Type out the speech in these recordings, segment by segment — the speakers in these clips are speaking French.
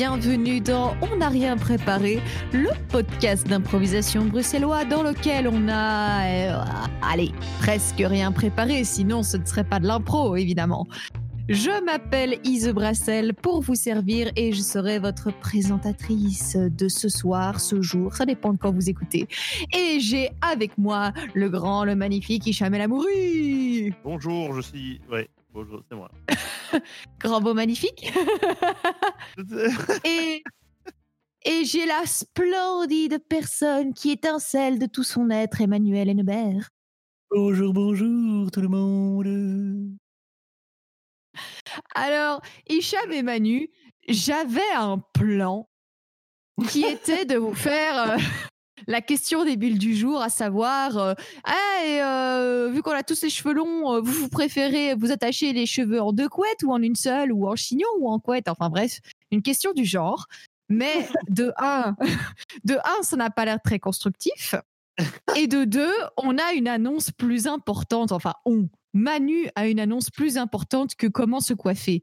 bienvenue dans On n'a rien préparé, le podcast d'improvisation bruxellois dans lequel on a, euh, allez, presque rien préparé, sinon ce ne serait pas de l'impro évidemment. Je m'appelle Ise Brassel pour vous servir et je serai votre présentatrice de ce soir, ce jour, ça dépend de quand vous écoutez. Et j'ai avec moi le grand, le magnifique Hicham El Amouri. Bonjour, je suis. Bonjour, c'est moi. Grand beau magnifique. et et j'ai la splendide personne qui étincelle de tout son être, Emmanuel Hennebert. Bonjour, bonjour tout le monde. Alors, Hicham et Manu, j'avais un plan qui était de vous faire euh, la question des bulles du jour, à savoir, euh, ah, et, euh, vu qu'on a tous les cheveux longs, euh, vous, vous préférez vous attacher les cheveux en deux couettes ou en une seule ou en chignon ou en couette? Enfin bref, une question du genre. Mais de un, de un, ça n'a pas l'air très constructif. Et de deux, on a une annonce plus importante. Enfin, on. Manu a une annonce plus importante que comment se coiffer.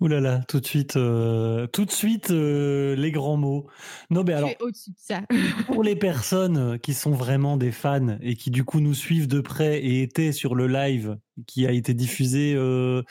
Ouh là là, tout de suite, euh, tout de suite euh, les grands mots. Non, mais alors, au-dessus de ça. pour les personnes qui sont vraiment des fans et qui du coup nous suivent de près et étaient sur le live qui a été diffusé euh,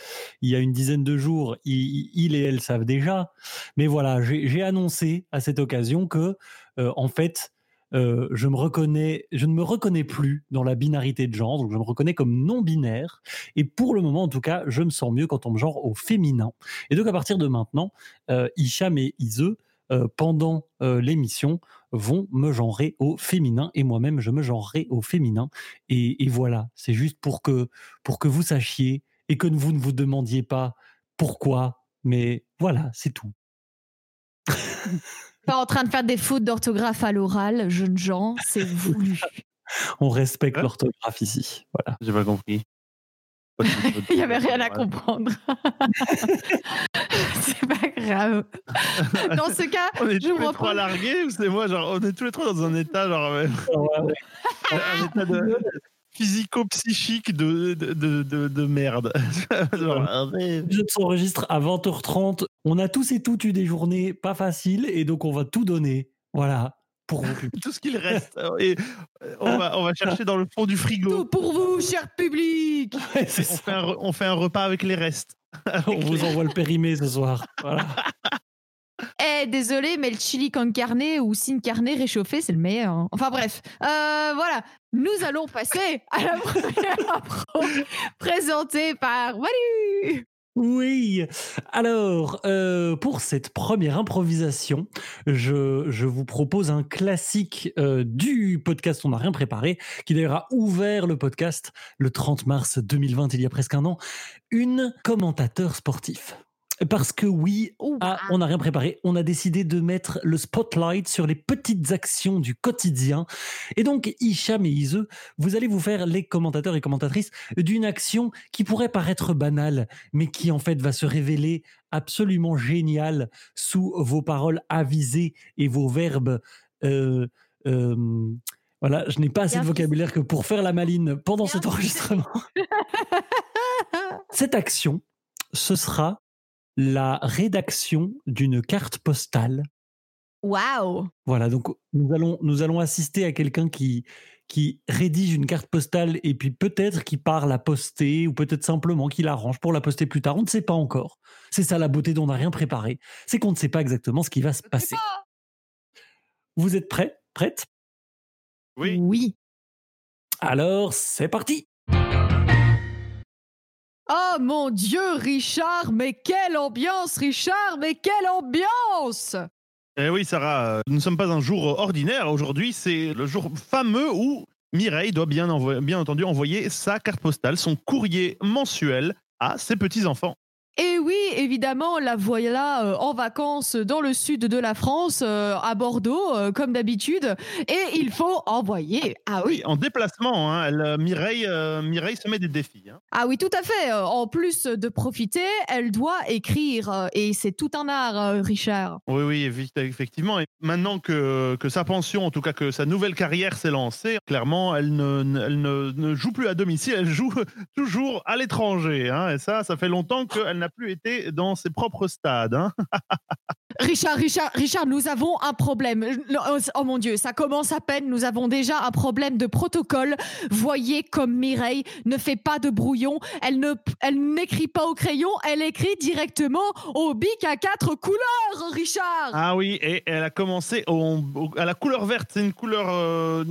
il y a une dizaine de jours, il, il et elle savent déjà. Mais voilà, j'ai annoncé à cette occasion que, euh, en fait, euh, je ne me reconnais plus dans la binarité de genre, donc je me reconnais comme non binaire. Et pour le moment, en tout cas, je me sens mieux quand on me genre au féminin. Et donc à partir de maintenant, euh, Hicham et Ise, euh, pendant euh, l'émission, vont me genrer au féminin et moi-même je me genrerai au féminin. Et, et voilà, c'est juste pour que pour que vous sachiez et que vous ne vous demandiez pas pourquoi. Mais voilà, c'est tout. Pas en train de faire des fautes d'orthographe à l'oral, jeunes gens, c'est voulu. On respecte l'orthographe ici. Voilà. J'ai pas compris. Il n'y avait rien à comprendre. c'est pas grave. Dans ce cas, On est je tous les trois largués ou c'est moi genre on est tous les trois dans un état genre euh, un état de physico-psychique de, de, de, de, de merde. Genre, mais- Je s'enregistre à 20h30. On a tous et toutes eu des journées pas faciles et donc on va tout donner. Voilà, pour vous. tout ce qu'il reste. Et euh, on va, on va chercher dans le fond du Tout frigo. pour vous, cher public. Ouais, On fait, un, on fait un repas avec les restes. On vous envoie le périmé ce soir. Voilà. Eh, désolé, mais le chili con carne ou sin carne réchauffé, c'est le meilleur. hein. Enfin bref, Euh, voilà. Nous allons passer à la première impro présentée par Manu. Oui. Alors, euh, pour cette première improvisation, je, je vous propose un classique euh, du podcast On n'a rien préparé, qui d'ailleurs a ouvert le podcast le 30 mars 2020, il y a presque un an, une commentateur sportif. Parce que oui, Ah, on n'a rien préparé. On a décidé de mettre le spotlight sur les petites actions du quotidien. Et donc, Hicham et Ise, vous allez vous faire les commentateurs et commentatrices d'une action qui pourrait paraître banale, mais qui en fait va se révéler absolument géniale sous vos paroles avisées et vos verbes. euh, euh, voilà, je n'ai pas assez de vocabulaire que pour faire la maline pendant cet enregistrement. Cette action, ce sera la rédaction d'une carte postale. Waouh. Voilà, donc nous allons, nous allons assister à quelqu'un qui, qui rédige une carte postale et puis peut-être qui part la poster ou peut-être simplement qui l'arrange pour la poster plus tard. On ne sait pas encore. C'est ça la beauté dont on n'a rien préparé. C'est qu'on ne sait pas exactement ce qui va se passer. Vous êtes prêts? Prêtes? Oui. Oui. Alors, c'est parti Oh mon Dieu, Richard, mais quelle ambiance, Richard, mais quelle ambiance Eh oui, Sarah, euh, nous ne sommes pas un jour ordinaire. Aujourd'hui, c'est le jour fameux où Mireille doit bien, bien entendu envoyer sa carte postale, son courrier mensuel à ses petits-enfants. Et oui, évidemment, la voilà euh, en vacances dans le sud de la France, euh, à Bordeaux, euh, comme d'habitude. Et il faut envoyer. Ah oui. Oui, en déplacement, hein, elle, Mireille, Mireille se met des défis. hein. Ah oui, tout à fait. En plus de profiter, elle doit écrire. Et c'est tout un art, Richard. Oui, oui, effe- effectivement. Et maintenant que, que sa pension, en tout cas que sa nouvelle carrière s'est lancée, clairement, elle ne, ne- elle ne, ne joue plus à domicile, elle joue toujours à l'étranger. hein. Et ça, ça fait longtemps qu'elle elle n'a plus été dans ses propres stades. hein. Richard, Richard, Richard, nous avons un problème. Oh, oh mon Dieu, ça commence à peine. Nous avons déjà un problème de protocole. Voyez comme Mireille ne fait pas de brouillon. Elle ne, elle n'écrit pas au crayon. Elle écrit directement au bic à quatre couleurs, Richard. Ah oui, et elle a commencé au- au- à la couleur verte. C'est une couleur euh,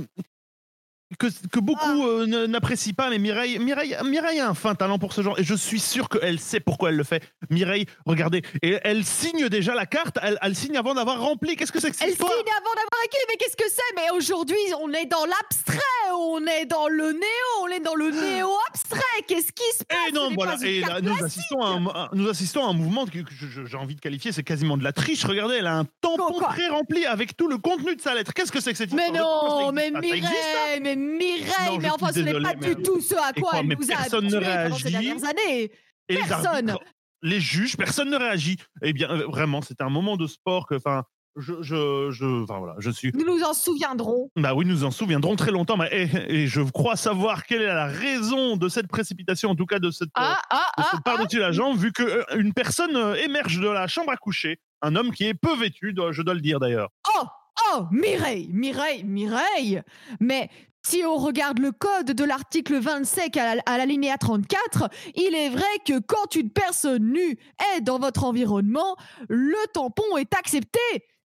que, que beaucoup euh, n- n'apprécient pas, mais Mireille, Mireille, Mireille a un fin talent pour ce genre, et je suis sûr qu'elle sait pourquoi elle le fait. Mireille, regardez, et elle signe déjà la carte, elle, elle signe avant d'avoir rempli. Qu'est-ce que c'est que cette Elle signe avant d'avoir écrit, mais qu'est-ce que c'est? Mais aujourd'hui, on est dans l'abstrait, on est dans le néo, on est dans le néo-abstrait. Qu'est-ce qui se passe? Et non, voilà. Et là, nous assistons, à un, nous assistons à un mouvement que, j'ai envie de qualifier, c'est quasiment de la triche. Regardez, elle a un tampon Quoi pré-rempli avec tout le contenu de sa lettre. Qu'est-ce que c'est que cette Mais histoire ça non, mais Ça ça? Mireille, mais Mireille, mais enfin, ce n'est pas mais- du tout ce à quoi quoi, elle nous a personne ne habitués ces dernières années. Et les Personne. arbitres, les juges, personne ne réagit. Eh bien, euh, vraiment, c'était un moment de sport que, enfin, je, je, je, enfin voilà, je suis. Nous nous en souviendrons. Bah oui, nous en souviendrons très longtemps. Mais, et, et je crois savoir quelle est la raison de cette précipitation, en tout cas de cette. euh, Ah, ah, de ah, cette par-dessus la jambe, vu qu'une personne euh, émerge de la chambre à coucher. Un homme qui est peu vêtu, je dois le dire d'ailleurs. Oh, oh, Mireille, Mireille, Mireille. Mais si on regarde le code de l'article 25 à la- à l'alinéa 34, il est vrai que quand une personne nue est dans votre environnement, le tampon est accepté.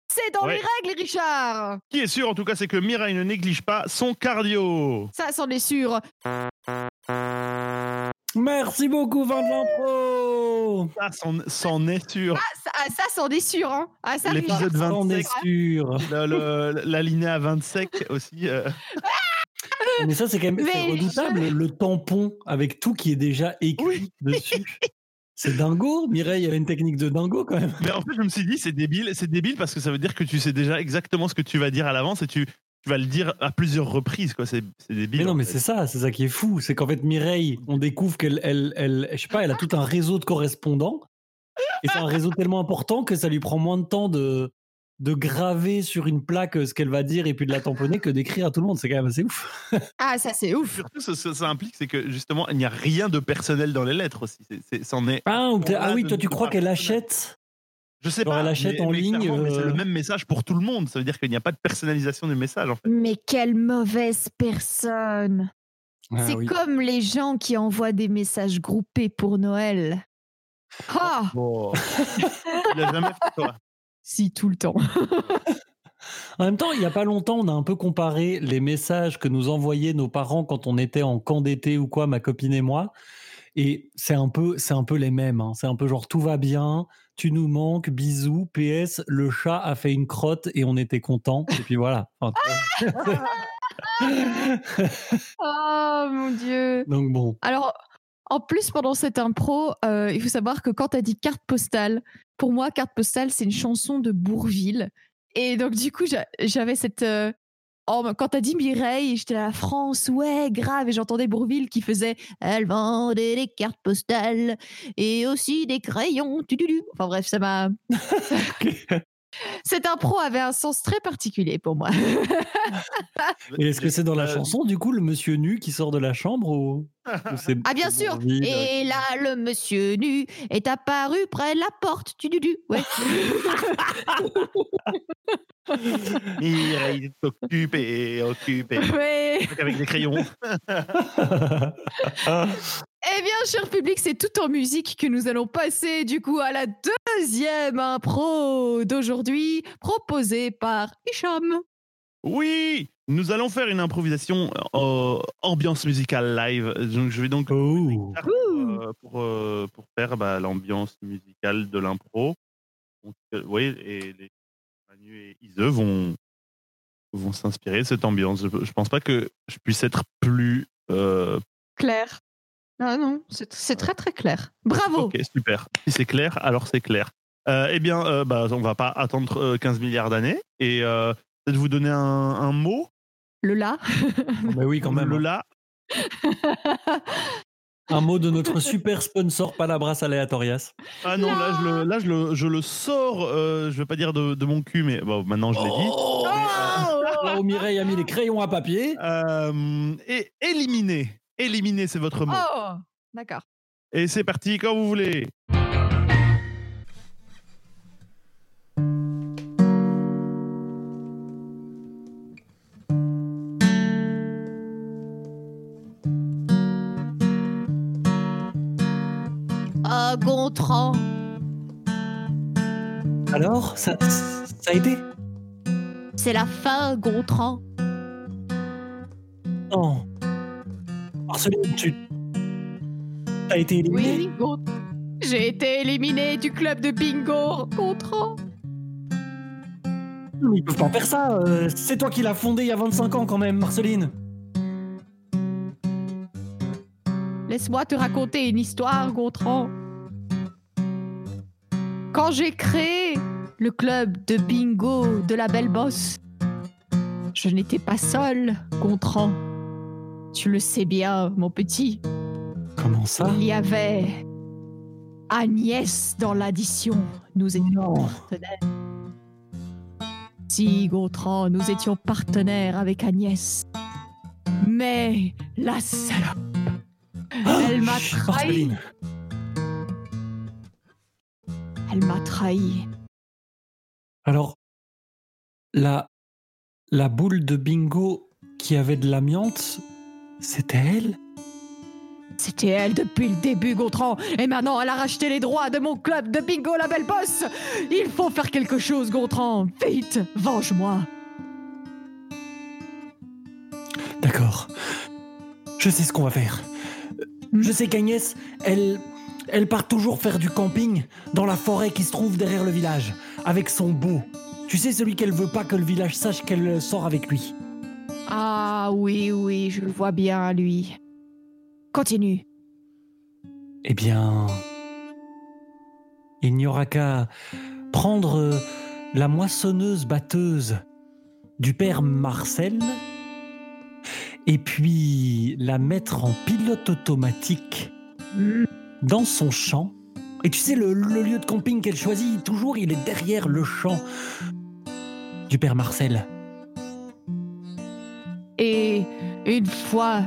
C'est dans Ouais. les règles, Richard. Ce qui est sûr, en tout cas, c'est que Mireille ne néglige pas son cardio. Ça, c'en est sûr. Merci beaucoup, Vin de l'Impro Ça, c'en- est sûr. Ah, ça, ah, ça, c'en est sûr. Hein. Ah, ça. L'épisode On est 25, sûr. l'alinéa 25 aussi. euh, Mais ça, c'est quand même c'est redoutable, le tampon avec tout qui est déjà écrit Oui. dessus. C'est dingo. Mireille a une technique de dingo quand même. Mais en fait, je me suis dit, c'est débile. C'est débile parce que ça veut dire que tu sais déjà exactement ce que tu vas dire à l'avance et tu, tu vas le dire à plusieurs reprises. quoi. C'est c'est débile. Mais non, mais fait. c'est ça, c'est ça qui est fou. C'est qu'en fait, Mireille, on découvre qu'elle, elle, elle, je sais pas, elle a tout un réseau de correspondants. Et c'est un réseau tellement important que ça lui prend moins de temps de, de graver sur une plaque ce qu'elle va dire et puis de la tamponner que d'écrire à tout le monde. C'est quand même assez ouf. Ah, ça, c'est ouf. Surtout, ce que ça implique, c'est que justement, il n'y a rien de personnel dans les lettres aussi. C'est- c'est- C'en est. Ah, ou ah oui, je toi, tu crois qu'elle achète? Je sais pas. elle achète mais- en mais ligne, c'est euh, le même message pour tout le monde. Ça veut dire qu'il n'y a pas de personnalisation du message en fait. Mais quelle mauvaise personne. Ah c'est oui. comme les gens qui envoient des messages groupés pour Noël. Ah, Il a jamais fait toi. Si, tout le temps. En même temps, il y a pas longtemps, on a un peu comparé les messages que nous envoyaient nos parents quand on était en camp d'été ou quoi, ma copine et moi. Et c'est un peu, c'est un peu les mêmes. hein. C'est un peu genre tout va bien, tu nous manques, bisous, PS, le chat a fait une crotte et on était content. Et puis voilà. Enfin. Oh mon Dieu. Donc bon. Alors, en plus, pendant cette impro, euh, il faut savoir que quand tu as dit carte postale, pour moi, carte postale, c'est une chanson de Bourville. Et donc, du coup, j'a- j'avais cette. euh, oh, quand t'as dit Mireille, j'étais à la France, ouais, grave, et j'entendais Bourville qui faisait Elle vendait des cartes postales et aussi des crayons. tududu. Enfin bref, ça m'a. Cette impro avait un sens très particulier pour moi. Et est-ce que c'est dans la chanson, du coup, le monsieur nu qui sort de la chambre ou, Ah bien sûr. Et là, le monsieur nu est apparu près de la porte. Tududu. Ouais. Il est occupé, occupé. ouais. Avec des crayons. Eh bien, cher public, c'est tout en musique que nous allons passer du coup à la deuxième impro d'aujourd'hui, proposée par Hicham. Oui, nous allons faire une improvisation euh, ambiance musicale live. Donc, je vais donc Oh. euh, pour, euh, pour faire bah, l'ambiance musicale de l'impro. Donc, euh, oui, et les Manu et Ise vont, vont s'inspirer de cette ambiance. Je, je pense pas que je puisse être plus. euh, Claire. Ah non, c'est c'est très très clair. Bravo. ok, super. Si c'est clair, alors c'est clair. Euh, eh bien, euh, bah, on va pas attendre euh, 15 milliards d'années et euh, peut-être vous donner un, un mot? Le là. Mais oui, quand même. Le là. Un mot de notre super sponsor Palabras Aleatorias. Ah non, là, je le, là, je le, je le sors. euh, je vais pas dire de, de mon cul, mais bon, maintenant je l'ai dit. Oh Là où Mireille a mis les crayons à papier. Euh, et éliminer. Éliminer, c'est votre mot. Oh, d'accord. Et c'est parti quand vous voulez. Gontran. Alors, ça, ça a été C'est la fin, Gontran. Non. Marceline, tu. T'as été éliminé Oui, Gontran. J'ai été éliminé du club de bingo, Gontran. Ils peuvent pas faire ça. euh, c'est toi qui l'as fondé il y a 25 ans quand même, Marceline. Laisse-moi te raconter une histoire, Gontran. Quand j'ai créé le club de bingo de la Belle Bosse, je n'étais pas seul, Gontran. Tu le sais bien, mon petit. Comment ça? Il y avait Agnès dans l'addition. Nous étions partenaires. Si, Gontran, nous étions partenaires avec Agnès. Mais la salope, elle m'a trahi. Elle m'a trahi. Alors, la, la boule de bingo qui avait de l'amiante, c'était elle? C'était elle depuis le début, Gontran. Et maintenant, elle a racheté les droits de mon club de bingo, la belle bosse. Il faut faire quelque chose, Gontran. Vite, venge-moi. D'accord. Je sais ce qu'on va faire. Je sais qu'Agnès, elle, elle part toujours faire du camping dans la forêt qui se trouve derrière le village, avec son beau. Tu sais, celui qu'elle veut pas que le village sache qu'elle sort avec lui. Ah oui, oui, je le vois bien, lui. Continue. Eh bien, il n'y aura qu'à prendre la moissonneuse batteuse du père Marcel et puis la mettre en pilote automatique Hmm, dans son champ. Et tu sais, le, le lieu de camping qu'elle choisit, toujours, il est derrière le champ du père Marcel. Et une fois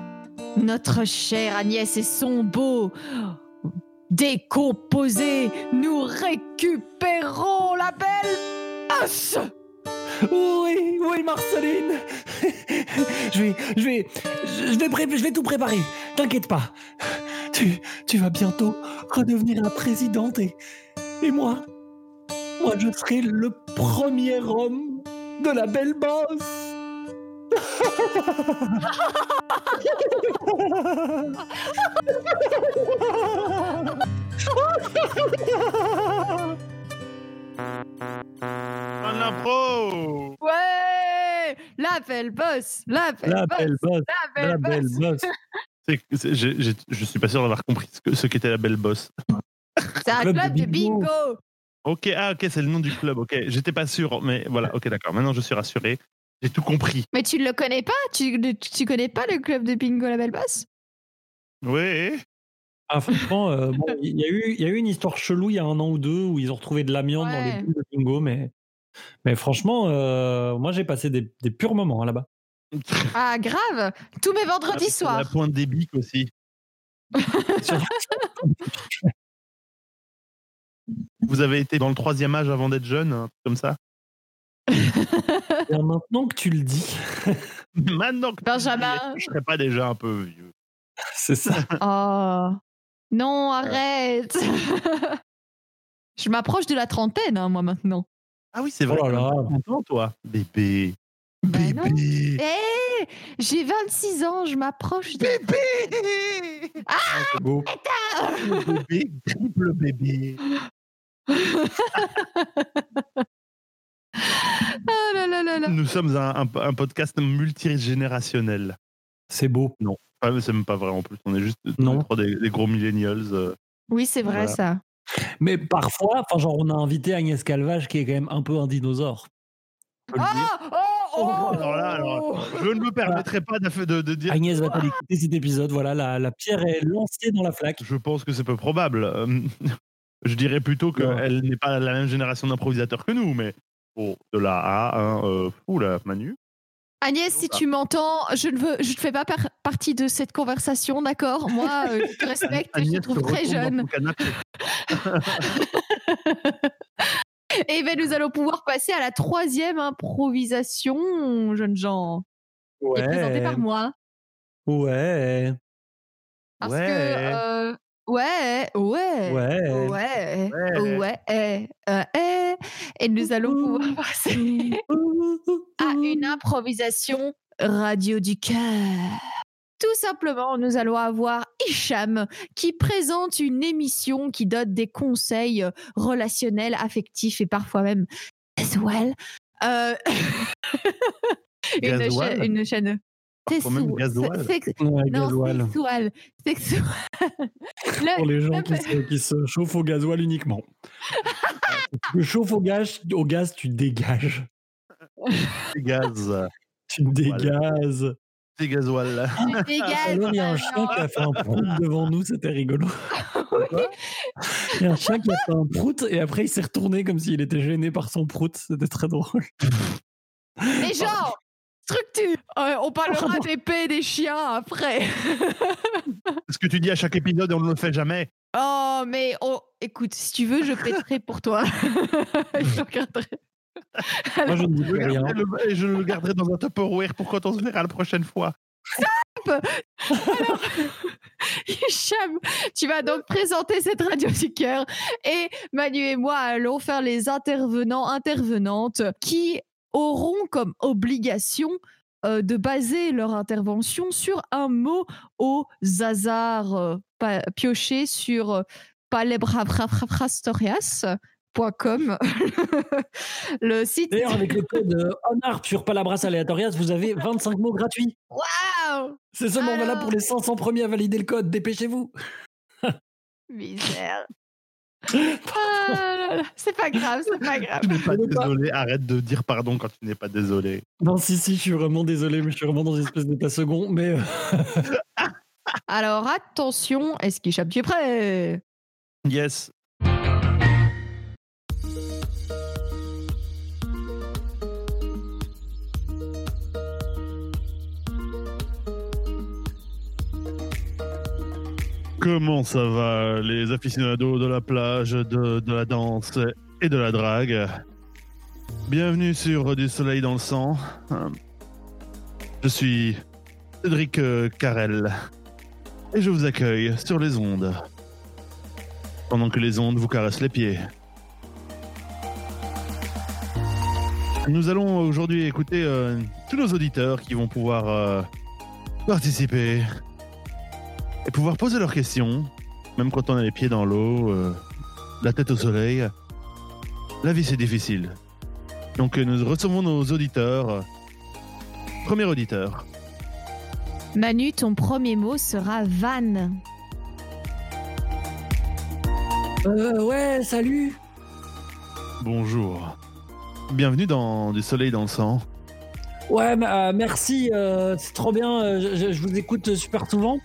notre chère Agnès et son beau décomposés, nous récupérons la belle bosse. Oui, oui, Marceline. je vais, je vais, je vais, pré- je vais tout préparer. T'inquiète pas. Tu, tu vas bientôt redevenir la présidente et, et moi, moi, je serai le premier homme de la belle bosse. Un impro Ouais, la belle bosse, la belle La bosse, belle bosse, la belle la belle bosse. Bosse. C'est- c'est- j'ai- j'ai- Je suis pas sûr d'avoir compris ce que- ce qu'était la belle bosse. C'est un Club de club de bingo. bingo. Ok, ah ok, c'est le nom du club. Ok, j'étais pas sûr, mais voilà. Ok, d'accord. Maintenant, je suis rassuré. J'ai tout compris. Mais tu ne le connais pas? Tu, tu connais pas le club de bingo La Belle Bosse? Oui. Ah, franchement, euh, bon, il y, a eu, il y a eu une histoire chelou il y a un an ou deux où ils ont retrouvé de l'amiante dans les boules de bingo, mais, mais franchement, euh, moi j'ai passé des, des purs moments hein, là-bas. Ah, grave Tous mes vendredis La soirs. pointe des bics aussi. Vous avez été dans le troisième âge avant d'être jeune, un truc comme ça? Et maintenant que tu le dis, Maintenant que tu Benjamin. y es, je serais pas déjà un peu vieux. c'est ça. Oh non, arrête Je m'approche de la trentaine, hein, moi, maintenant. Ah oui, c'est vrai. Oh là là. t'as 30 ans, toi, bébé. Non. Bébé. Hé J'ai 26 ans, je m'approche de... Bébé. C'est beau. bébé, triple bébé. Oh là là là là Nous sommes un, un- un podcast multigénérationnel. C'est beau. Ah, mais c'est même pas vrai en plus. On est juste Non. des, des gros millennials. euh. Oui, c'est vrai, Voilà. ça. Mais parfois, enfin, genre, on a invité Agnès Calvage qui est quand même un peu un dinosaure. Oh, oh, oh Alors là, alors, je ne me permettrai pas de, de- de dire. Agnès va écouter cet épisode. Voilà, la, la pierre est lancée dans la flaque. Je pense que c'est peu probable. Euh, Je dirais plutôt qu'elle n'est pas la même génération d'improvisateurs que nous, mais bon, de là à. Hein, euh, oula, Manu. Agnès, si tu m'entends, je ne veux, je ne fais pas par- partie de cette conversation, d'accord? Moi, euh, je te respecte et je te Agnès trouve très jeune. Et ben, nous allons pouvoir passer à la troisième improvisation, jeunes gens, qui est présentée par moi. Ouais. Parce Ouais. que euh, Ouais, ouais. Ouais. Ouais, Ouais. ouais, eh, euh, eh. et nous allons pouvoir passer à une improvisation radio du cœur. Tout simplement, nous allons avoir Hicham qui présente une émission qui donne des conseils euh, relationnels, affectifs et parfois même sexuels. Euh, une, Gasoil. chaîne, une chaîne. Parfois même sexu- gasoil. sex- Ouais, non, gasoil. sexuel. Sexuel. Le- Pour les gens le- qui se, qui se chauffent au gasoil uniquement. tu te chauffes au gaz, au gaz, tu dégages. Gaz. Tu dégages. C'est gasoil. tu dégages, Alors, il y a un chien qui a fait un prout devant nous, c'était rigolo. Il y a un chien qui a fait un prout et après il s'est retourné comme s'il était gêné par son prout. C'était très drôle. Mais genre, structure. Euh, on parlera des paix des chiens après. Ce que tu dis à chaque épisode et on ne le fait jamais. Oh, mais oh, écoute, si tu veux, je pèterai pour toi. je regarderai. Moi, je ne dis rien. le- Et je le garderai dans un Tupperware pour quand on se verra la prochaine fois. Hicham, tu vas donc présenter cette radio du cœur et Manu et moi allons faire les intervenants, intervenantes qui auront comme obligation euh, de baser leur intervention sur un mot au hasard euh, pioché sur euh, le site D'ailleurs, avec le code euh, ONARP sur Palabras Aleatorias, vous avez 25 mots gratuits. Waouh C'est seulement valable Alors pour les 500 premiers à valider le code. Dépêchez-vous. misère Ah c'est pas grave c'est pas grave Tu n'es pas Je veux pas. désolé. Arrête de dire pardon quand tu n'es pas désolé. Non, si, si, je suis vraiment désolé, mais je suis vraiment dans une espèce d'état second. Mais euh, Alors attention, est-ce qu'Hicham, tu es prêt? Yes. Comment ça va, les aficionados de la plage, de, la danse et de la drague? Bienvenue sur Du Soleil dans le sang. Je suis Cédric euh, Carrel et je vous accueille sur les ondes. Pendant que les ondes vous caressent les pieds. Nous allons aujourd'hui écouter euh, tous nos auditeurs qui vont pouvoir euh, participer pouvoir poser leurs questions, même quand on a les pieds dans l'eau, euh, la tête au soleil. La vie c'est difficile. Donc euh, nous recevons nos auditeurs. Premier auditeur. Manu, ton premier mot sera van. euh, ouais, salut. Bonjour. Bienvenue dans Du Soleil dans le sang. Ouais, euh, merci, euh, c'est trop bien. Je, je- je vous écoute super souvent.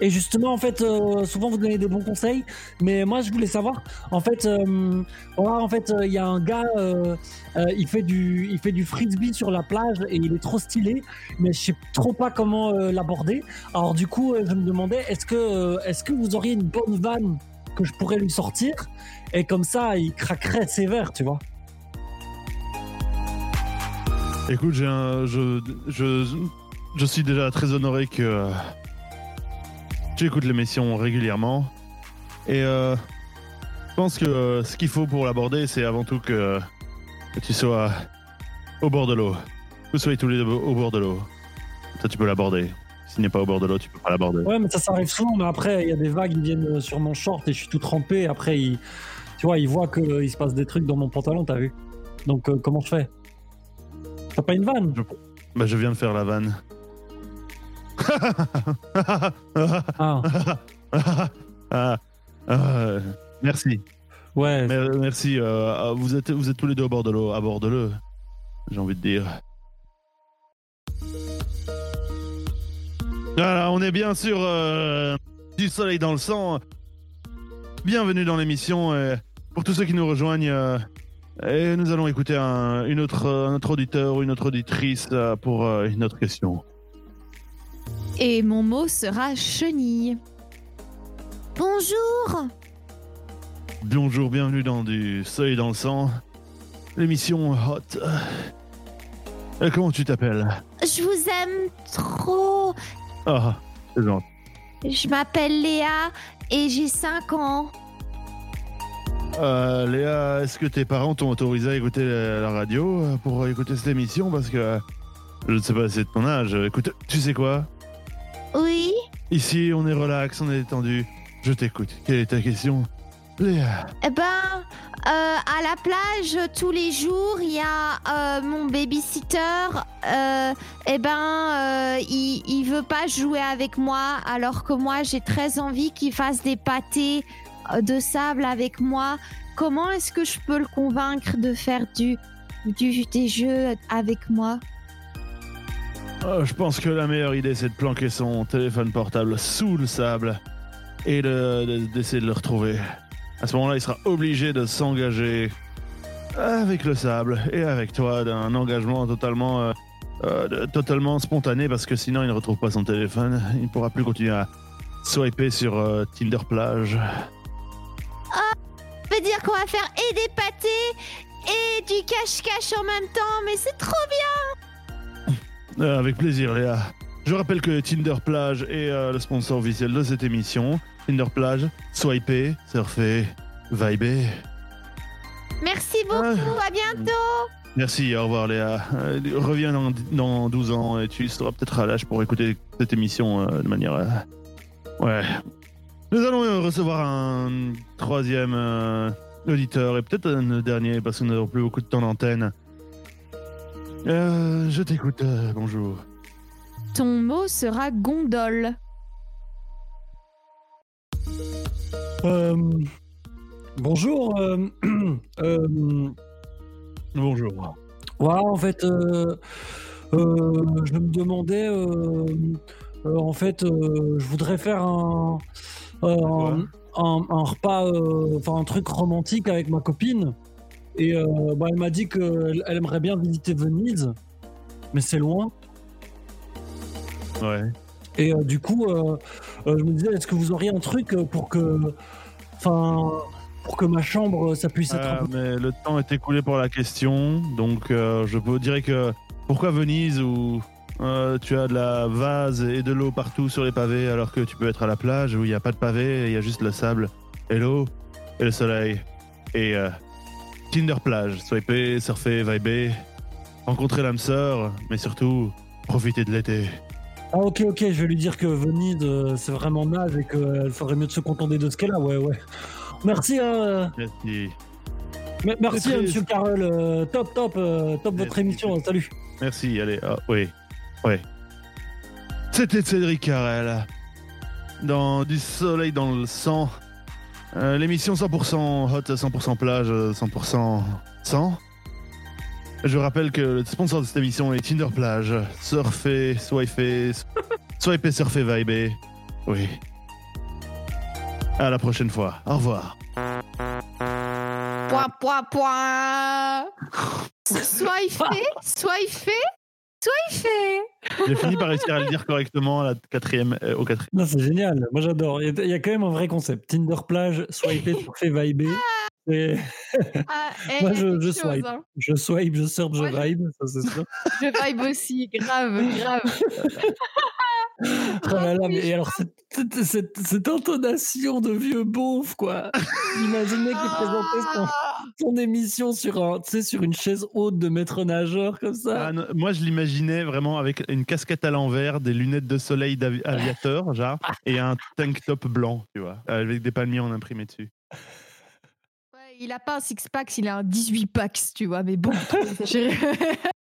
Et justement, en fait, euh, souvent vous donnez des bons conseils. Mais moi, je voulais savoir, en fait, euh, voilà, en fait, euh, il y a un gars, euh, euh, il fait du, il fait du frisbee sur la plage et il est trop stylé, mais je sais trop pas comment euh, l'aborder. Alors du coup, euh, je me demandais, est-ce que, euh, est-ce que vous auriez une bonne vanne que je pourrais lui sortir? Et comme ça, il craquerait sévère, tu vois Écoute, je, je, je suis déjà très honoré que euh, tu écoutes l'émission régulièrement. Et euh, je pense que euh, ce qu'il faut pour l'aborder, c'est avant tout que, que tu sois au bord de l'eau. Vous soyez tous les deux au bord de l'eau. Ça, tu peux l'aborder. S'il n'est pas au bord de l'eau, tu peux pas l'aborder. Ouais, mais ça, ça arrive souvent. Mais après, il y a des vagues, ils viennent euh, sur mon short et je suis tout trempé. Après, il, tu vois, ils voient qu'il se passe des trucs dans mon pantalon, t'as vu? Donc, euh, comment je fais? T'as pas une vanne? Bah, je viens de faire la vanne. Ah, merci. ouais. Mer- Merci. euh, vous, êtes, vous êtes tous les deux au bord de l'eau. Aborde-le, j'ai envie de dire. Voilà, on est bien sûr euh, du soleil dans le sang. Bienvenue dans l'émission. pour tous ceux qui nous rejoignent, euh, et nous allons écouter un, une autre, un autre auditeur ou une autre auditrice euh, pour euh, une autre question. Et mon mot sera chenille. Bonjour Bonjour, bienvenue dans du soleil dans le sang. L'émission Hot. Euh, comment tu t'appelles? Je vous aime trop Ah, c'est gentil. Je m'appelle Léa et j'ai 5 ans. Euh, Léa, est-ce que tes parents t'ont autorisé à écouter la, la radio euh, pour écouter cette émission? Parce que je ne sais pas, c'est de ton âge. Écoute, tu sais quoi? Oui. Ici, on est relax, on est détendu. Je t'écoute. Quelle est ta question Léa? Eh ben, euh, à la plage, tous les jours, il y a euh, mon babysitter. Euh, eh ben, il, il veut pas jouer avec moi, alors que moi, j'ai très envie qu'il fasse des pâtés de sable avec moi. Comment est-ce que je peux le convaincre de faire du, du des jeux avec moi? Oh, je pense que la meilleure idée, c'est de planquer son téléphone portable sous le sable et de- de- d'essayer de le retrouver. À ce moment-là, il sera obligé de s'engager avec le sable et avec toi d'un engagement totalement, euh, euh, totalement spontané parce que sinon, il ne retrouve pas son téléphone. Il ne pourra plus continuer à swiper sur euh, Tinder plage. Ça veut dire qu'on va faire et des pâtés et du cache-cache en même temps, mais c'est trop Euh, avec plaisir, Léa. Je rappelle que Tinder Plage est euh, le sponsor officiel de cette émission. Tinder Plage, swiper, surfer, vibrer. Merci beaucoup, à bientôt Merci, au revoir Léa. Euh, reviens dans, dans 12 ans et tu seras peut-être à l'âge pour écouter cette émission de manière... Ouais. Nous allons recevoir un troisième auditeur et peut-être un dernier parce que nous n'avons plus beaucoup de temps d'antenne. Euh, je t'écoute, euh, bonjour. Ton mot sera gondole. Euh, bonjour. euh, euh, Bonjour. en fait, euh, euh, je me demandais, euh, euh, en fait, euh, je voudrais faire un, euh, un, un- un repas, euh, enfin un truc romantique avec ma copine. Et euh, bah, elle m'a dit qu'elle elle aimerait bien visiter Venise, mais c'est loin. Ouais. Et euh, du coup, euh, euh, je me disais, est-ce que vous auriez un truc pour que, enfin, pour que ma chambre, ça puisse être un peu mais le temps est écoulé pour la question, donc euh, je vous dirais que pourquoi Venise où euh, tu as de la vase et de l'eau partout sur les pavés alors que tu peux être à la plage où il n'y a pas de pavés, il y a juste le sable et l'eau et le soleil et euh, Tinder plage, swiper, surfer, vibrer, rencontrer l'âme sœur, mais surtout profiter de l'été. Ah ok ok, je vais lui dire que Venise euh, c'est vraiment naze et qu'elle ferait mieux de se contenter de ce qu'elle a, ouais ouais. Merci, hein, Merci. euh, m- merci hein, triste. Monsieur Carole, euh, top top euh, top votre Merci. émission, salut. Merci, allez, ah, oui, oui. C'était Cédric Carrel. Dans Du soleil dans le sang. Euh, L'émission 100% hot, 100% plage, 100% sang. Je rappelle que le sponsor de cette émission est Tinder Plage. Surfer, swiper, swiper, surfer, vibrer. Oui. À la prochaine fois. Au revoir. Point, point, point Soit il J'ai fini par réussir à le dire correctement à la quatrième, euh, au quatrième. Non c'est génial, moi j'adore. Il y, a- il y a quand même un vrai concept. Tinder plage, swiper, surfer, vibrer. Et Ah, eh, Moi, a je- quelque je chose, swipe. hein. je swipe, je surfe, je vibe, ça c'est sûr. Je vibe aussi, grave, grave. Oh là là, mais et alors cette, cette, cette- cette intonation de vieux beauf, quoi. Imaginez qu'il présentait son, son émission sur, un, sur une chaise haute de maître nageur, comme ça. Ah, non, moi, je l'imaginais vraiment avec une casquette à l'envers, des lunettes de soleil d'avi- aviateur, genre, et un tank top blanc, tu vois, avec des palmiers en imprimé dessus. Ouais, il a pas un six-pack, il a un 18-pack, tu vois, mais bon.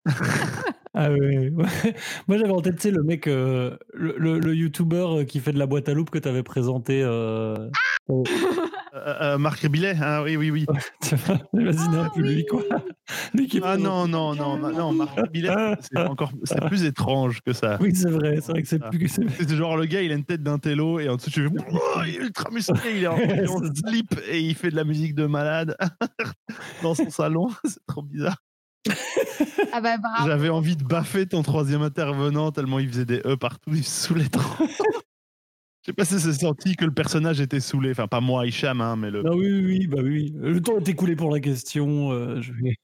Ah ouais, ouais. Moi j'avais en tête, tu sais, le mec, euh, le, le, le youtubeur qui fait de la boîte à loupe que tu avais présenté. Euh... Euh, euh, Marc Billet, ah oui, oui, oui. vois, Imaginez un Ah peu lui, oui. quoi. Lui qui Ah présente- non, non, non, ma- non, Marc Billet, c'est encore, c'est plus étrange que ça. Oui, c'est vrai, c'est vrai que c'est Ah. plus. c'est- C'est genre le gars, il a une tête d'un télo et en dessous tu fais Oh, il est ultra musclé, il est en, il est en C'est ça. slip et il fait de la musique de malade dans son salon. C'est trop bizarre. Ah bah bravo. J'avais envie de baffer ton troisième intervenant tellement il faisait des E partout, il se saoulait trop. Je sais pas si c'est senti que le personnage était saoulé. Enfin, pas moi, Hicham, hein, mais le. Ah oui, oui, oui, bah oui. Le temps est écoulé pour la question. euh, je, vais,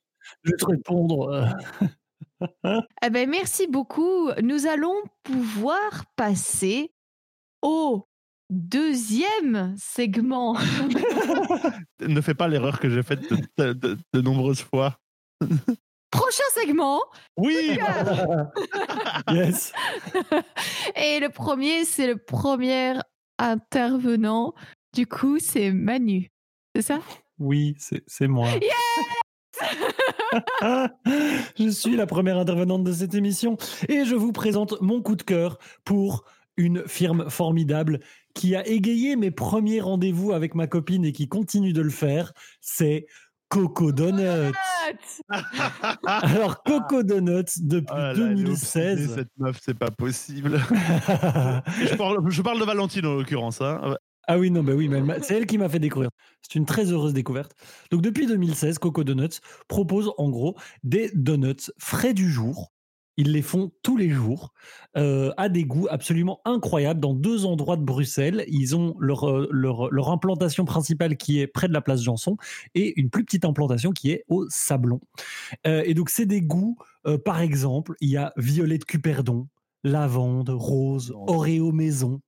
je vais te répondre. euh. Eh ben, merci beaucoup. Nous allons pouvoir passer au deuxième segment. Ne fais pas l'erreur que j'ai faite de, de- de- de nombreuses fois. Prochain segment. Oui yes. Et le premier, c'est le premier intervenant. Du coup, c'est Manu. C'est ça? Oui, c'est moi. je suis la première intervenante de cette émission et je vous présente mon coup de cœur pour une firme formidable qui a égayé mes premiers rendez-vous avec ma copine et qui continue de le faire. C'est Coco Donuts. Alors, Coco Donuts, depuis Ah là, elle est obsédée, 2016. Cette meuf, c'est pas possible. je, parle, je parle de Valentine en l'occurrence. hein. Ah oui, non, bah oui, c'est elle qui m'a fait découvrir. C'est une très heureuse découverte. Donc depuis 2016, Coco Donuts propose en gros des donuts frais du jour. Ils les font tous les jours euh, à des goûts absolument incroyables dans deux endroits de Bruxelles. Ils ont leur, euh, leur, leur implantation principale qui est près de la place Janson et une plus petite implantation qui est au Sablon. Euh, et donc c'est des goûts, euh, par exemple, il y a violet de Cuperdon, lavande, rose. Oreo maison.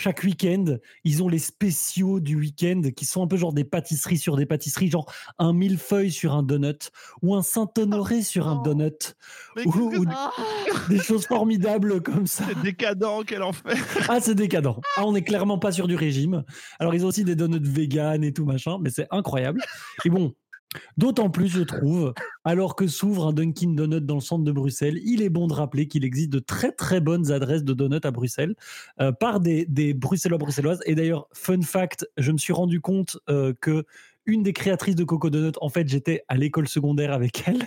Chaque week-end, ils ont les spéciaux du week-end qui sont un peu genre des pâtisseries sur des pâtisseries, genre un millefeuille sur un donut ou un Saint-Honoré sur un Oh. donut. Ou- que Des choses formidables comme ça. c'est décadent qu'elle en fait Ah, c'est décadent. Ah, on n'est clairement pas sur du régime. Alors, ils ont aussi des donuts vegan et tout machin, mais c'est incroyable. Et bon, d'autant plus, je trouve, alors que s'ouvre un Dunkin' Donut dans le centre de Bruxelles, il est bon de rappeler qu'il existe de très très bonnes adresses de donuts à Bruxelles euh, par des, des Bruxellois bruxelloises. Et d'ailleurs, fun fact, je me suis rendu compte euh, que une des créatrices de Coco Donut, en fait, j'étais à l'école secondaire avec elle.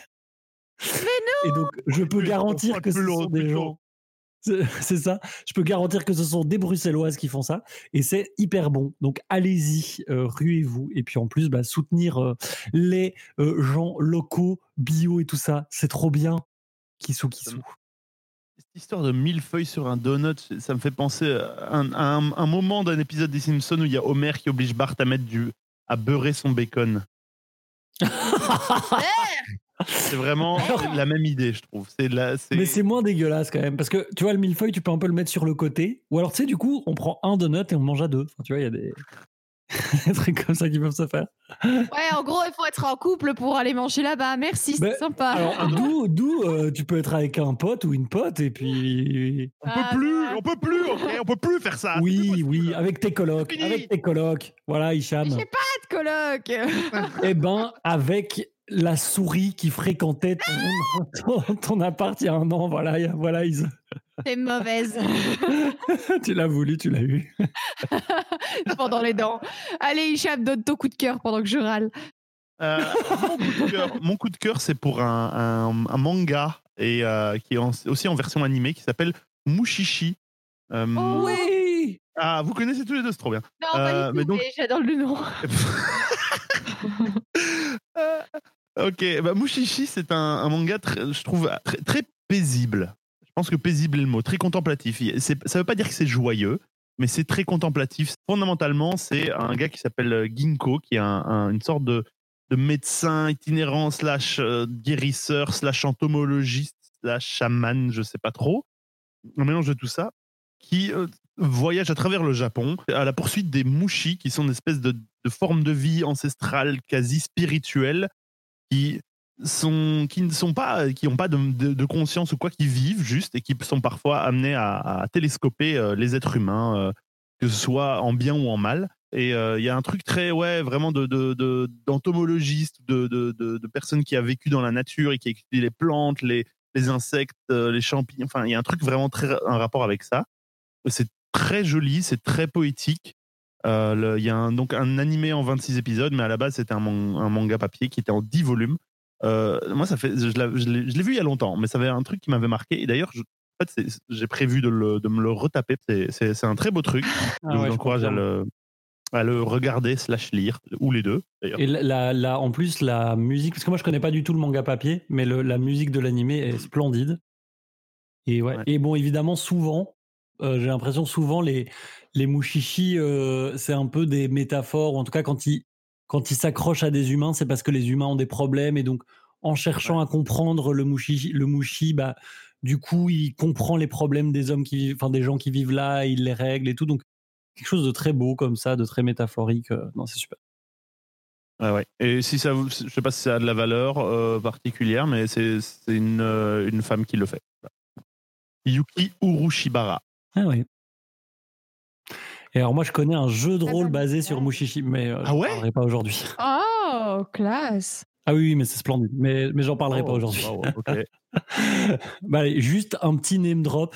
Et donc, je peux garantir que ce sont des gens. C'est c'est ça. Je peux garantir que ce sont des Bruxelloises qui font ça. Et c'est hyper bon. Donc allez-y, euh, ruez-vous. Et puis en plus, bah, soutenir euh, les euh, gens locaux, bio et tout ça. C'est trop bien. Kissou, kissou. Cette histoire de mille feuilles sur un donut, ça me fait penser à un, à un- un moment d'un épisode des Simpsons où il y a Homer qui oblige Bart à mettre du à beurrer son bacon. C'est vraiment la même idée, je trouve. C'est la, c'est- Mais c'est moins dégueulasse quand même. Parce que tu vois, le millefeuille, tu peux un peu le mettre sur le côté. Ou alors, tu sais, du coup, on prend un donut et on mange à deux. Enfin, tu vois, il y a des... des trucs comme ça qui peuvent se faire. Ouais, en gros, il faut être en couple pour aller manger là-bas. Merci, c'est Mais, sympa. Alors, d'où, d'où euh, tu peux être avec un pote ou une pote et puis on peut Ah, plus, ouais. on peut plus, on peut plus faire ça. Oui, oui, avec tes colocs, avec tes colocs. Voilà, Hicham. J'ai pas de coloc. Eh ben, avec la souris qui fréquentait ton, ton, ton appart il y a un an, voilà, il y a- voilà, ils- C'est mauvaise. tu l'as voulu, tu l'as eu. pendant les dents. Allez, Hicham, donne ton coup de cœur pendant que je râle. Euh, mon coup de cœur, c'est pour un, un- un manga et euh, qui est en- aussi en version animée qui s'appelle Mushishi. Euh, Oh, Oui Ah, vous connaissez tous les deux, c'est trop bien. Non, pas du mais tout, donc- mais j'adore le nom. Euh, ok, bah, Mushishi, c'est un, manga, je trouve, très, très paisible. Je pense que paisible est le mot, très contemplatif. Ça veut pas dire que c'est joyeux, mais c'est très contemplatif. Fondamentalement, c'est un gars qui s'appelle euh, Ginkgo, qui est un- un- une sorte de, de médecin itinérant, slash euh, guérisseur, slash entomologiste, slash chaman, je sais pas trop. Un mélange de tout ça, qui euh, voyage à travers le Japon à la poursuite des mushi, qui sont une espèce de forme de vie ancestrale, quasi spirituelle, qui sont qui ne sont pas qui n'ont pas de, conscience ou quoi qui vivent juste et qui sont parfois amenés à, télescoper euh, les êtres humains euh, que ce soit en bien ou en mal. Et euh, il y a un truc très ouais vraiment de de- de- d'entomologiste de, de, de, de personnes qui a vécu dans la nature et qui étudie les plantes les les insectes les champignons. Enfin il y a un truc vraiment très un rapport avec ça. C'est très joli c'est très poétique il y a un, donc un animé en 26 épisodes, mais à la base c'était un, man- un manga papier qui était en 10 volumes. Euh, moi, ça fait, je l'ai vu il y a longtemps, mais ça avait un truc qui m'avait marqué. Et d'ailleurs, en fait, j'ai prévu de, le- de me le retaper. C'est- un très beau truc. Ah je vous je encourage à le, à le regarder slash lire, ou les deux. Et en plus, la musique, parce que moi je connais pas du tout le manga papier, mais le- la musique de l'animé est splendide. Et, ouais. Ouais. et bon, évidemment, souvent, euh, j'ai l'impression souvent les, les mushishi, euh, c'est un peu des métaphores, ou en tout cas quand ils quand ils s'accrochent à des humains, c'est parce que les humains ont des problèmes, et donc en cherchant à comprendre le mushi, le mushi, bah, du coup, il comprend les problèmes des hommes qui vivent, enfin des gens qui vivent là, il les règle et tout. Donc quelque chose de très beau comme ça, de très métaphorique. euh, non, c'est super. Ouais, ouais. Et si ça, vous- je sais pas si ça a de la valeur euh, particulière, mais c'est c'est une, euh, une femme qui le fait. Yuki Urushibara. Ah oui. Et alors moi je connais un jeu de rôle basé sur Mushishi, mais euh, Ah j'en parlerai pas aujourd'hui. Oh, classe. Ah oui, oui, mais c'est splendide. Mais, mais j'en parlerai pas Oh, aujourd'hui. wow, ok. Bah, allez, juste un petit name drop.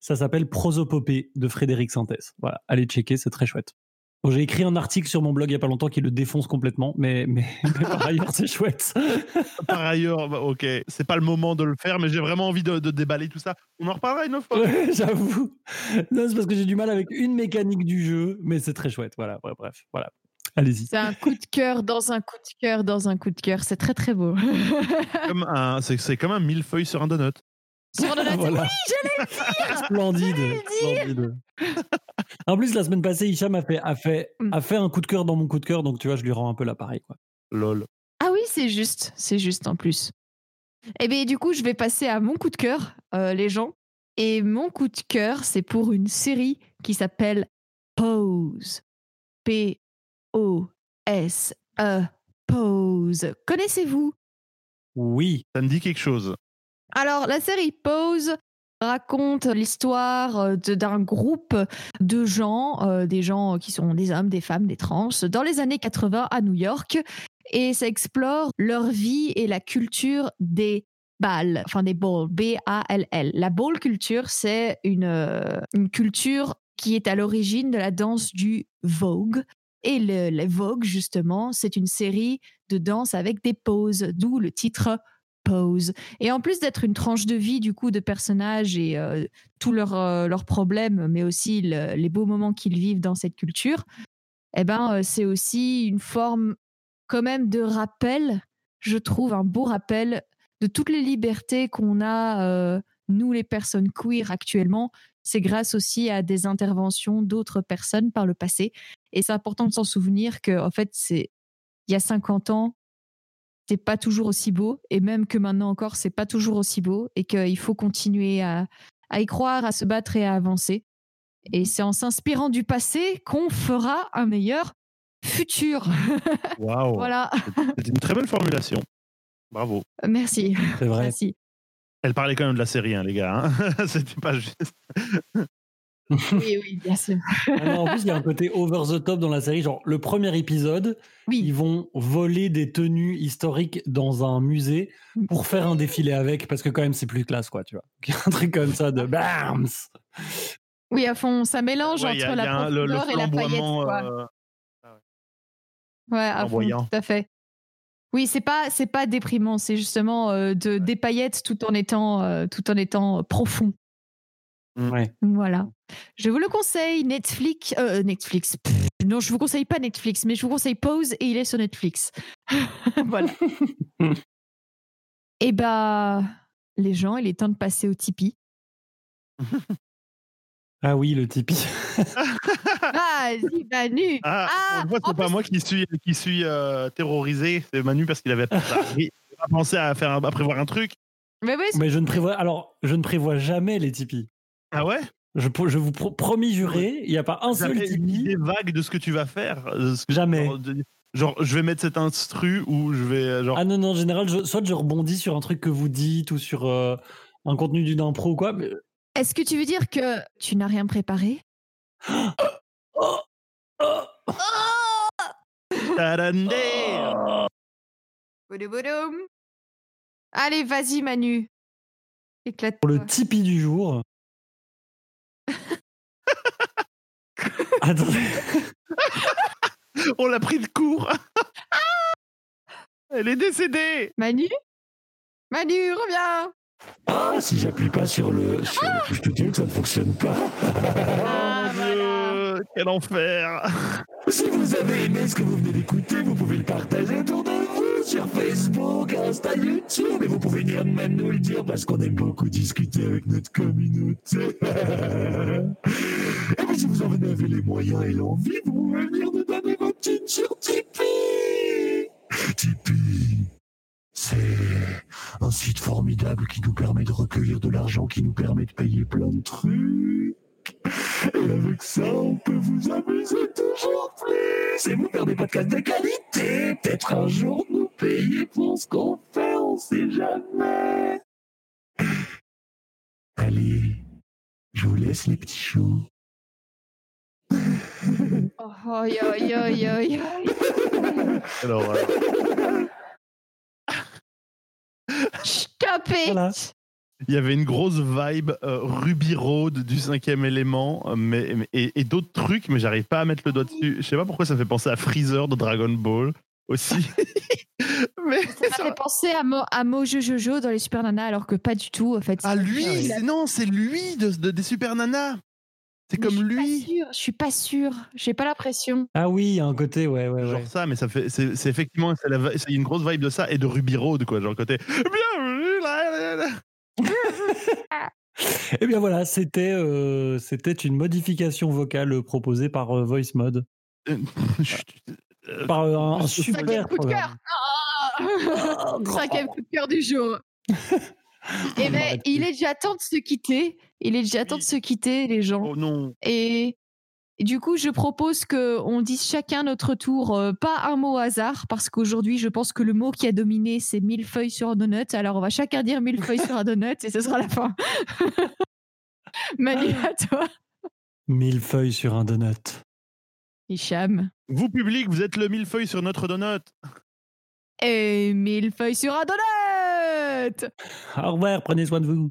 Ça s'appelle Prosopopée de Frédéric Santès. Voilà, allez checker, c'est très chouette. Bon, j'ai écrit un article sur mon blog il y a pas longtemps qui le défonce complètement, mais, mais, mais par ailleurs c'est chouette. Par ailleurs, bah, ok, c'est pas le moment de le faire, mais j'ai vraiment envie de, de déballer tout ça. On en reparlera une autre fois. Ouais, J'avoue. Non, c'est parce que j'ai du mal avec une mécanique du jeu, mais c'est très chouette. Voilà, bref, bref, voilà. Allez-y. C'est un coup de cœur dans un coup de cœur dans un coup de cœur. C'est très très beau. Comme un- C'est c'est comme un millefeuille sur un donut. Sur le Voilà. Splendide. J'allais splendide. En plus, la semaine passée, Hicham a fait, a, fait, Mm. a fait un coup de cœur dans mon coup de cœur, donc tu vois, je lui rends un peu l'appareil. Quoi. Lol. Ah oui, c'est juste, c'est juste en plus. Et bien du coup, je vais passer à mon coup de cœur, euh, les gens. Et mon coup de cœur, c'est pour une série qui s'appelle Pose. P-O-S-E. Pose. Connaissez-vous? Oui. Ça me dit quelque chose. Alors, la série Pose raconte l'histoire euh, d'un groupe de gens, euh, des gens qui sont des hommes, des femmes, des trans, dans les années 80 à New York. Et ça explore leur vie et la culture des balles, enfin des balls, B-A-L-L. La ball culture, c'est une, euh, une culture qui est à l'origine de la danse du Vogue. Et le, le Vogue, justement, c'est une série de danse avec des poses, d'où le titre Pose. Et en plus d'être une tranche de vie du coup de personnages et euh, tous leurs euh, problèmes, mais aussi le- les beaux moments qu'ils vivent dans cette culture, eh ben euh, c'est aussi une forme quand même de rappel, je trouve un beau rappel de toutes les libertés qu'on a euh, nous les personnes queer actuellement. C'est grâce aussi à des interventions d'autres personnes par le passé. Et c'est important de s'en souvenir que fait c'est il y a 50 ans c'est pas toujours aussi beau et même que maintenant encore c'est pas toujours aussi beau et qu'il faut continuer à, à y croire, à se battre et à avancer. Et c'est en s'inspirant du passé qu'on fera un meilleur futur. Waouh. voilà, C'est une très belle formulation. Bravo. merci. C'est vrai. merci. Elle parlait quand même de la série, hein, les gars. hein. C'était pas juste. Oui, oui, bien sûr. Ah en plus, il y a un côté over the top dans la série. Genre, le premier épisode, ils vont voler des tenues historiques dans un musée pour faire un défilé avec, parce que quand même, c'est plus classe, quoi, tu vois. Un truc comme ça de BAMS oui, à fond, ça mélange Ouais, il a- entre il y la a un- le, le profondeur et la paillette. quoi. euh, Ouais, à fond, tout à fait. Oui, c'est pas c'est pas déprimant, c'est justement euh, de des paillettes tout en étant euh, tout en étant euh, profond. Ouais. Voilà. Je vous le conseille, Netflix. euh, Netflix. Pff, non, je vous conseille pas Netflix, mais je vous conseille Pause et il est sur Netflix. voilà. et bah, les gens, il est temps de passer au Tipeee. Ah oui, le Tipeee. Vas-y, Manu. Ah, Ah, on voit, c'est pas plus- moi qui suis, qui suis euh, terrorisé, c'est Manu parce qu'il avait pas, pensé à, faire, à prévoir un truc. Mais oui, Mais je ne prévois, alors, je ne prévois jamais les Tipeee. Ah ouais? Je, je vous pro- promis juré, il n'y a pas un seul une idée vague de ce que tu vas faire. euh, que- Jamais. Genre, je vais mettre cet instru ou je vais. euh, Genre, Ah non, non, en général, je- soit je rebondis sur un truc que vous dites ou sur euh, un contenu d'une impro ou quoi. mais- est-ce que tu veux dire que tu n'as rien préparé? Oh, oh, oh. Allez, vas-y, Manu. Éclate. Pour le Tipeee du jour. Attendez. On l'a pris de court. Elle est décédée. Manu? Manu, reviens Ah, si j'appuie pas sur le. Sur le je te dis que ça ne fonctionne pas. Ah, Mon Dieu, quel enfer. Si vous avez aimé ce que vous venez d'écouter, vous pouvez le partager autour de vous sur Facebook, Insta, YouTube. Et vous pouvez venir même nous le dire parce qu'on aime beaucoup discuter avec notre communauté. et puis si vous en avez les moyens et l'envie, vous pouvez venir nous donner vos petites sur Tipeee. Tipeee. C'est un site formidable qui nous permet de recueillir de l'argent, qui nous permet de payer plein de trucs. Et avec ça, on peut vous amuser toujours plus. Et vous faire des podcasts de qualité. Peut-être un jour nous payer pour ce qu'on fait, on sait jamais. Allez, je vous laisse les petits choux. Oh, aïe, aïe, aïe, aïe. Alors, Stop it Voilà. Il y avait une grosse vibe euh, Ruby Road du cinquième élément, euh, mais, mais- et, et d'autres trucs, mais j'arrive pas à mettre le doigt dessus. Je sais pas pourquoi ça fait penser à Freezer de Dragon Ball aussi. mais Ça m'a fait penser à, Mo, à Mojo Jojo dans les Super Nana, alors que pas du tout, en fait. Ah lui, c'est- non, c'est lui de, de- des Super Nanas. C'est Mais comme je suis lui. Pas sûre, je suis pas sûre. J'ai pas l'impression. Ah oui, il y a un côté, ouais, ouais, Genre ouais. ça, mais ça fait, c'est c'est effectivement, c'est la vi- c'est une grosse vibe de ça et de Ruby Road, quoi. Genre le côté. Bienvenue là, là, là. Eh bien voilà, c'était euh, c'était une modification vocale proposée par euh, Voice Mode. Euh, Par euh, un, super coup de programme. Ah Cinquième coup de cœur du jour. Eh On ben, il est déjà temps de se quitter. Il est déjà temps de se quitter, les gens. Oh non. Et et du coup, je propose que on dise chacun notre tour, euh, pas un mot au hasard, parce qu'aujourd'hui, je pense que le mot qui a dominé, c'est mille feuilles sur un donut. Alors, on va chacun dire mille feuilles sur un donut et ce sera la fin. Manu, à toi. Mille feuilles sur un donut. Hicham. Vous, public, vous êtes le millefeuille sur notre donut. Et mille feuilles sur un donut Au revoir, prenez soin de vous.